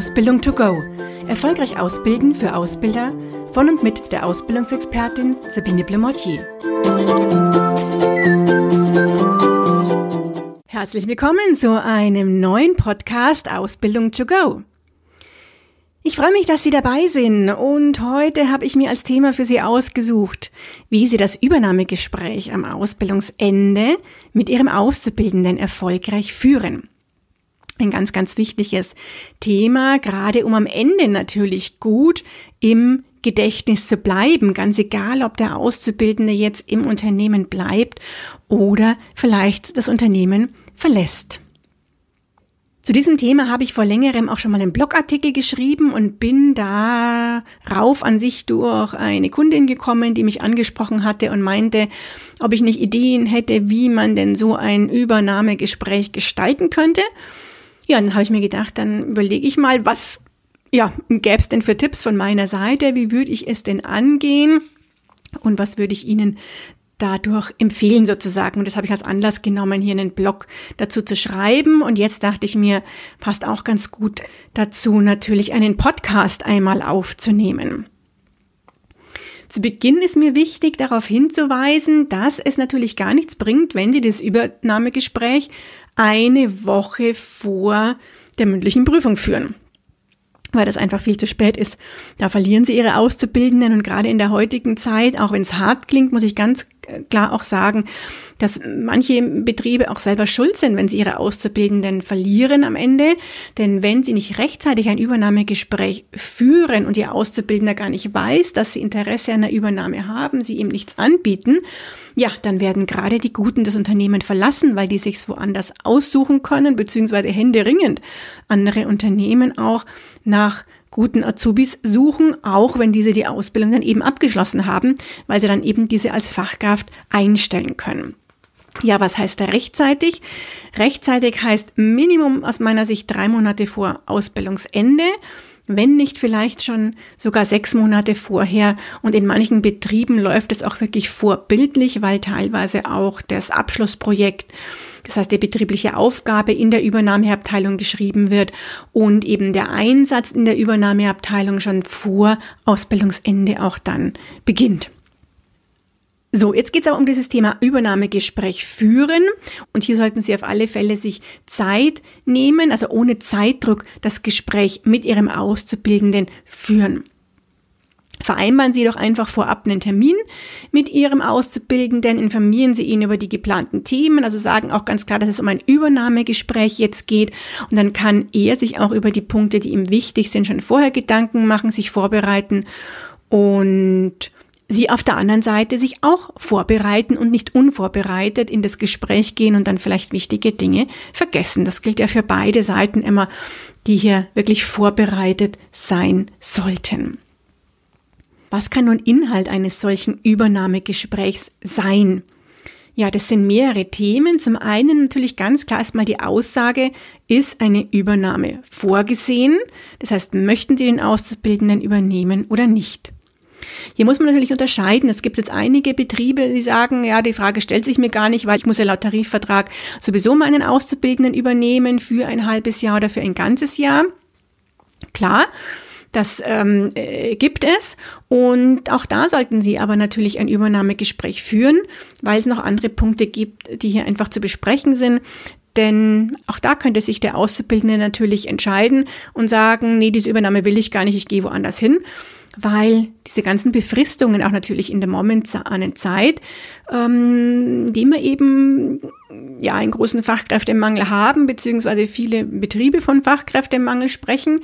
Ausbildung to go. Erfolgreich ausbilden für Ausbilder von und mit der Ausbildungsexpertin Sabine Blemortier. Herzlich willkommen zu einem neuen Podcast Ausbildung to go. Ich freue mich, dass Sie dabei sind und heute habe ich mir als Thema für Sie ausgesucht, wie Sie das Übernahmegespräch am Ausbildungsende mit Ihrem Auszubildenden erfolgreich führen ein ganz, ganz wichtiges Thema, gerade um am Ende natürlich gut im Gedächtnis zu bleiben, ganz egal, ob der Auszubildende jetzt im Unternehmen bleibt oder vielleicht das Unternehmen verlässt. Zu diesem Thema habe ich vor längerem auch schon mal einen Blogartikel geschrieben und bin darauf an sich durch eine Kundin gekommen, die mich angesprochen hatte und meinte, ob ich nicht Ideen hätte, wie man denn so ein Übernahmegespräch gestalten könnte. Ja, dann habe ich mir gedacht, dann überlege ich mal, was ja, gäbe es denn für Tipps von meiner Seite? Wie würde ich es denn angehen? Und was würde ich Ihnen dadurch empfehlen sozusagen. Und das habe ich als Anlass genommen, hier einen Blog dazu zu schreiben. Und jetzt dachte ich mir, passt auch ganz gut dazu, natürlich einen Podcast einmal aufzunehmen. Zu Beginn ist mir wichtig, darauf hinzuweisen, dass es natürlich gar nichts bringt, wenn Sie das Übernahmegespräch eine Woche vor der mündlichen Prüfung führen weil das einfach viel zu spät ist. Da verlieren sie ihre Auszubildenden und gerade in der heutigen Zeit, auch wenn es hart klingt, muss ich ganz klar auch sagen, dass manche Betriebe auch selber schuld sind, wenn sie ihre Auszubildenden verlieren am Ende. Denn wenn sie nicht rechtzeitig ein Übernahmegespräch führen und ihr Auszubildender gar nicht weiß, dass sie Interesse an der Übernahme haben, sie ihm nichts anbieten, ja, dann werden gerade die Guten das Unternehmen verlassen, weil die sich's woanders aussuchen können, beziehungsweise händeringend andere Unternehmen auch nach guten Azubis suchen, auch wenn diese die Ausbildung dann eben abgeschlossen haben, weil sie dann eben diese als Fachkraft einstellen können. Ja, was heißt rechtzeitig? Rechtzeitig heißt Minimum aus meiner Sicht drei Monate vor Ausbildungsende wenn nicht vielleicht schon sogar sechs Monate vorher. Und in manchen Betrieben läuft es auch wirklich vorbildlich, weil teilweise auch das Abschlussprojekt, das heißt die betriebliche Aufgabe in der Übernahmeabteilung geschrieben wird und eben der Einsatz in der Übernahmeabteilung schon vor Ausbildungsende auch dann beginnt. So, jetzt geht es aber um dieses Thema Übernahmegespräch führen. Und hier sollten Sie auf alle Fälle sich Zeit nehmen, also ohne Zeitdruck das Gespräch mit Ihrem Auszubildenden führen. Vereinbaren Sie doch einfach vorab einen Termin mit Ihrem Auszubildenden, informieren Sie ihn über die geplanten Themen, also sagen auch ganz klar, dass es um ein Übernahmegespräch jetzt geht und dann kann er sich auch über die Punkte, die ihm wichtig sind, schon vorher Gedanken machen, sich vorbereiten und sie auf der anderen Seite sich auch vorbereiten und nicht unvorbereitet in das Gespräch gehen und dann vielleicht wichtige Dinge vergessen. Das gilt ja für beide Seiten immer, die hier wirklich vorbereitet sein sollten. Was kann nun Inhalt eines solchen Übernahmegesprächs sein? Ja, das sind mehrere Themen. Zum einen natürlich ganz klar erstmal die Aussage, ist eine Übernahme vorgesehen? Das heißt, möchten Sie den Auszubildenden übernehmen oder nicht? Hier muss man natürlich unterscheiden. Es gibt jetzt einige Betriebe, die sagen, ja, die Frage stellt sich mir gar nicht, weil ich muss ja laut Tarifvertrag sowieso meinen Auszubildenden übernehmen für ein halbes Jahr oder für ein ganzes Jahr. Klar. Das ähm, äh, gibt es und auch da sollten Sie aber natürlich ein Übernahmegespräch führen, weil es noch andere Punkte gibt, die hier einfach zu besprechen sind. Denn auch da könnte sich der Auszubildende natürlich entscheiden und sagen, nee, diese Übernahme will ich gar nicht, ich gehe woanders hin weil diese ganzen Befristungen auch natürlich in der momentanen Zeit, ähm, die wir eben ja einen großen Fachkräftemangel haben, beziehungsweise viele Betriebe von Fachkräftemangel sprechen,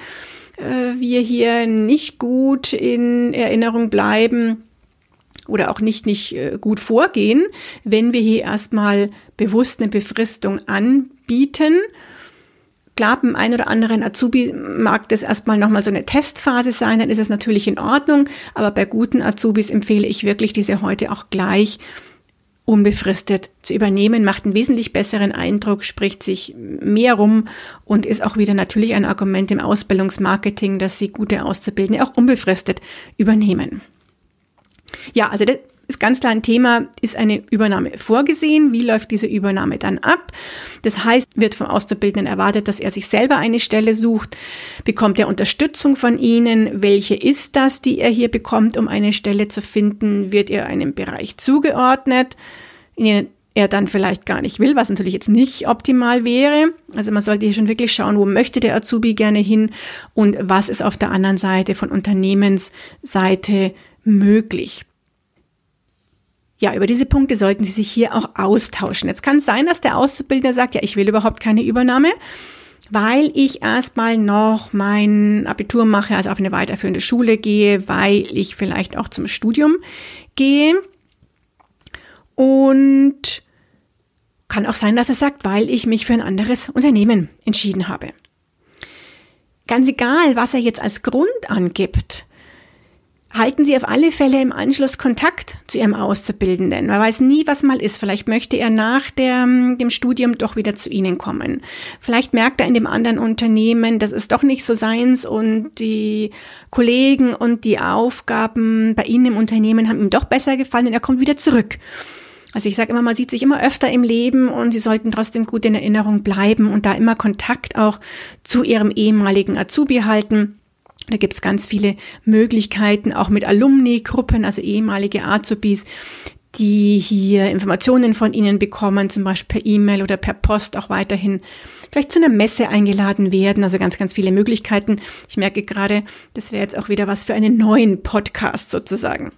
äh, wir hier nicht gut in Erinnerung bleiben oder auch nicht, nicht äh, gut vorgehen, wenn wir hier erstmal bewusst eine Befristung anbieten Klar, beim einen oder anderen Azubi mag das erstmal nochmal so eine Testphase sein, dann ist es natürlich in Ordnung, aber bei guten Azubis empfehle ich wirklich, diese heute auch gleich unbefristet zu übernehmen, macht einen wesentlich besseren Eindruck, spricht sich mehr rum und ist auch wieder natürlich ein Argument im Ausbildungsmarketing, dass sie gute Auszubildende auch unbefristet übernehmen. Ja, also das ist ganz klar ein Thema, ist eine Übernahme vorgesehen? Wie läuft diese Übernahme dann ab? Das heißt, wird vom Auszubildenden erwartet, dass er sich selber eine Stelle sucht? Bekommt er Unterstützung von Ihnen? Welche ist das, die er hier bekommt, um eine Stelle zu finden? Wird er einem Bereich zugeordnet, in den er dann vielleicht gar nicht will, was natürlich jetzt nicht optimal wäre. Also man sollte hier schon wirklich schauen, wo möchte der Azubi gerne hin und was ist auf der anderen Seite von Unternehmensseite möglich. Ja, über diese Punkte sollten Sie sich hier auch austauschen. Jetzt kann es sein, dass der Auszubildende sagt, ja, ich will überhaupt keine Übernahme, weil ich erstmal noch mein Abitur mache, also auf eine weiterführende Schule gehe, weil ich vielleicht auch zum Studium gehe. Und kann auch sein, dass er sagt, weil ich mich für ein anderes Unternehmen entschieden habe. Ganz egal, was er jetzt als Grund angibt, halten Sie auf alle Fälle im Anschluss Kontakt zu Ihrem Auszubildenden. Man weiß nie, was mal ist. Vielleicht möchte er nach der, dem Studium doch wieder zu Ihnen kommen. Vielleicht merkt er in dem anderen Unternehmen, das ist doch nicht so seins und die Kollegen und die Aufgaben bei Ihnen im Unternehmen haben ihm doch besser gefallen und er kommt wieder zurück. Also ich sage immer, man sieht sich immer öfter im Leben und Sie sollten trotzdem gut in Erinnerung bleiben und da immer Kontakt auch zu Ihrem ehemaligen Azubi halten da gibt es ganz viele Möglichkeiten, auch mit Alumni-Gruppen, also ehemalige Azubis, die hier Informationen von Ihnen bekommen, zum Beispiel per E-Mail oder per Post auch weiterhin vielleicht zu einer Messe eingeladen werden. Also ganz, ganz viele Möglichkeiten. Ich merke gerade, das wäre jetzt auch wieder was für einen neuen Podcast sozusagen.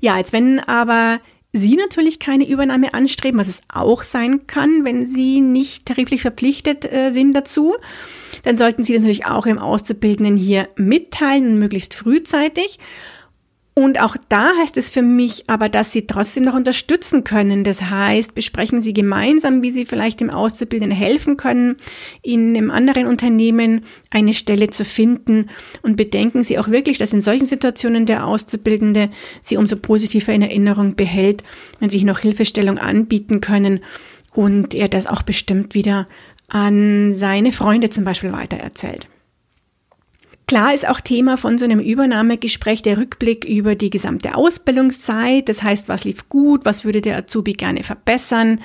Ja, jetzt wenn aber Sie natürlich keine Übernahme anstreben, was es auch sein kann, wenn Sie nicht tariflich verpflichtet äh, sind dazu, dann sollten Sie natürlich auch im Auszubildenden hier mitteilen, möglichst frühzeitig. Und auch da heißt es für mich aber, dass Sie trotzdem noch unterstützen können. Das heißt, besprechen Sie gemeinsam, wie Sie vielleicht dem Auszubildenden helfen können, in einem anderen Unternehmen eine Stelle zu finden. Und bedenken Sie auch wirklich, dass in solchen Situationen der Auszubildende Sie umso positiver in Erinnerung behält, wenn Sie noch Hilfestellung anbieten können und er das auch bestimmt wieder an seine Freunde zum Beispiel weitererzählt. Klar ist auch Thema von so einem Übernahmegespräch der Rückblick über die gesamte Ausbildungszeit. Das heißt, was lief gut, was würde der Azubi gerne verbessern?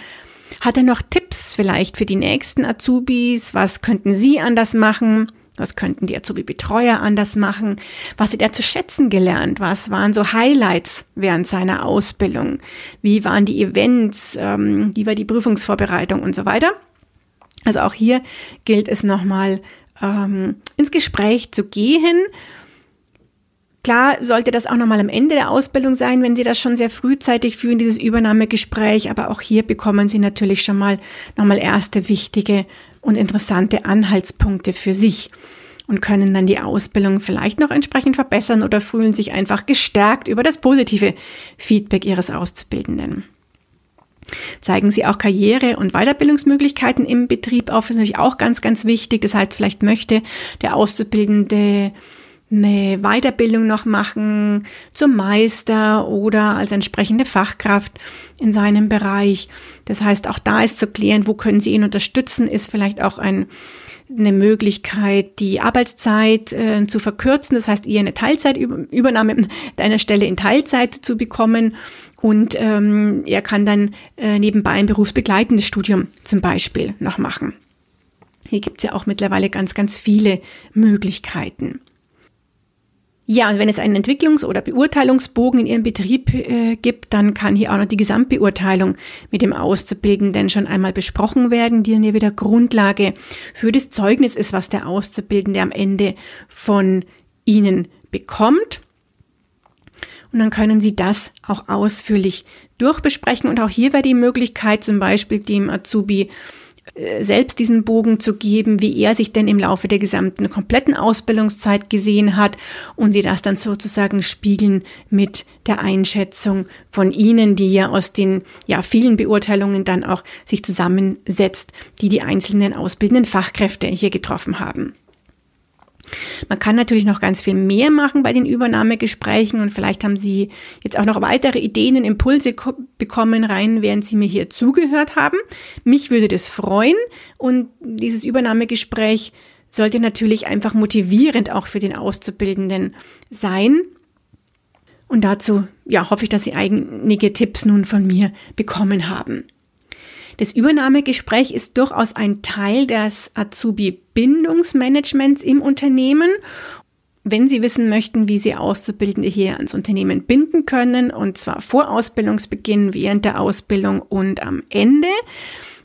Hat er noch Tipps vielleicht für die nächsten Azubis? Was könnten Sie anders machen? Was könnten die Azubi-Betreuer anders machen? Was hat er zu schätzen gelernt? Was waren so Highlights während seiner Ausbildung? Wie waren die Events? Ähm, wie war die Prüfungsvorbereitung und so weiter? Also auch hier gilt es nochmal ähm, ins Gespräch zu gehen. Klar sollte das auch nochmal am Ende der Ausbildung sein, wenn Sie das schon sehr frühzeitig führen, dieses Übernahmegespräch. Aber auch hier bekommen Sie natürlich schon mal nochmal erste wichtige und interessante Anhaltspunkte für sich und können dann die Ausbildung vielleicht noch entsprechend verbessern oder fühlen sich einfach gestärkt über das positive Feedback Ihres Auszubildenden. Zeigen Sie auch Karriere- und Weiterbildungsmöglichkeiten im Betrieb auf, ist natürlich auch ganz, ganz wichtig. Das heißt, vielleicht möchte der Auszubildende eine Weiterbildung noch machen zum Meister oder als entsprechende Fachkraft in seinem Bereich. Das heißt, auch da ist zu klären, wo können Sie ihn unterstützen, ist vielleicht auch ein, eine Möglichkeit, die Arbeitszeit äh, zu verkürzen, das heißt, eher eine Teilzeitübernahme einer Stelle in Teilzeit zu bekommen und ähm, er kann dann äh, nebenbei ein berufsbegleitendes Studium zum Beispiel noch machen. Hier gibt es ja auch mittlerweile ganz, ganz viele Möglichkeiten. Ja, und wenn es einen Entwicklungs- oder Beurteilungsbogen in Ihrem Betrieb äh, gibt, dann kann hier auch noch die Gesamtbeurteilung mit dem Auszubildenden schon einmal besprochen werden, die dann hier wieder Grundlage für das Zeugnis ist, was der Auszubildende am Ende von Ihnen bekommt. Und dann können Sie das auch ausführlich durchbesprechen. Und auch hier wäre die Möglichkeit, zum Beispiel dem Azubi selbst diesen Bogen zu geben, wie er sich denn im Laufe der gesamten kompletten Ausbildungszeit gesehen hat und sie das dann sozusagen spiegeln mit der Einschätzung von Ihnen, die ja aus den ja vielen Beurteilungen dann auch sich zusammensetzt, die die einzelnen ausbildenden Fachkräfte hier getroffen haben. Man kann natürlich noch ganz viel mehr machen bei den Übernahmegesprächen und vielleicht haben Sie jetzt auch noch weitere Ideen und Impulse bekommen rein, während Sie mir hier zugehört haben. Mich würde das freuen und dieses Übernahmegespräch sollte natürlich einfach motivierend auch für den Auszubildenden sein. Und dazu ja, hoffe ich, dass Sie einige Tipps nun von mir bekommen haben. Das Übernahmegespräch ist durchaus ein Teil des Azubi-Bindungsmanagements im Unternehmen. Wenn Sie wissen möchten, wie Sie Auszubildende hier ans Unternehmen binden können, und zwar vor Ausbildungsbeginn, während der Ausbildung und am Ende,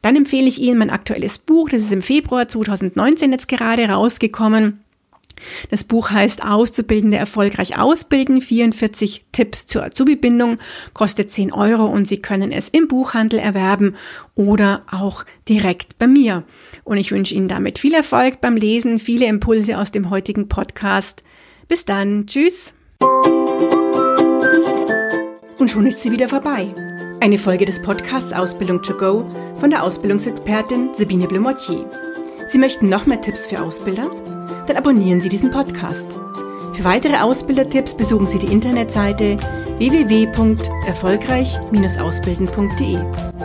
dann empfehle ich Ihnen mein aktuelles Buch. Das ist im Februar 2019 jetzt gerade rausgekommen. Das Buch heißt Auszubildende erfolgreich ausbilden, 44 Tipps zur Azubi-Bindung, kostet 10 Euro und Sie können es im Buchhandel erwerben oder auch direkt bei mir. Und ich wünsche Ihnen damit viel Erfolg beim Lesen, viele Impulse aus dem heutigen Podcast. Bis dann, tschüss! Und schon ist sie wieder vorbei. Eine Folge des Podcasts Ausbildung to go von der Ausbildungsexpertin Sabine Blumotier. Sie möchten noch mehr Tipps für Ausbilder? Dann abonnieren Sie diesen Podcast. Für weitere Ausbildertipps besuchen Sie die Internetseite www.erfolgreich-ausbilden.de.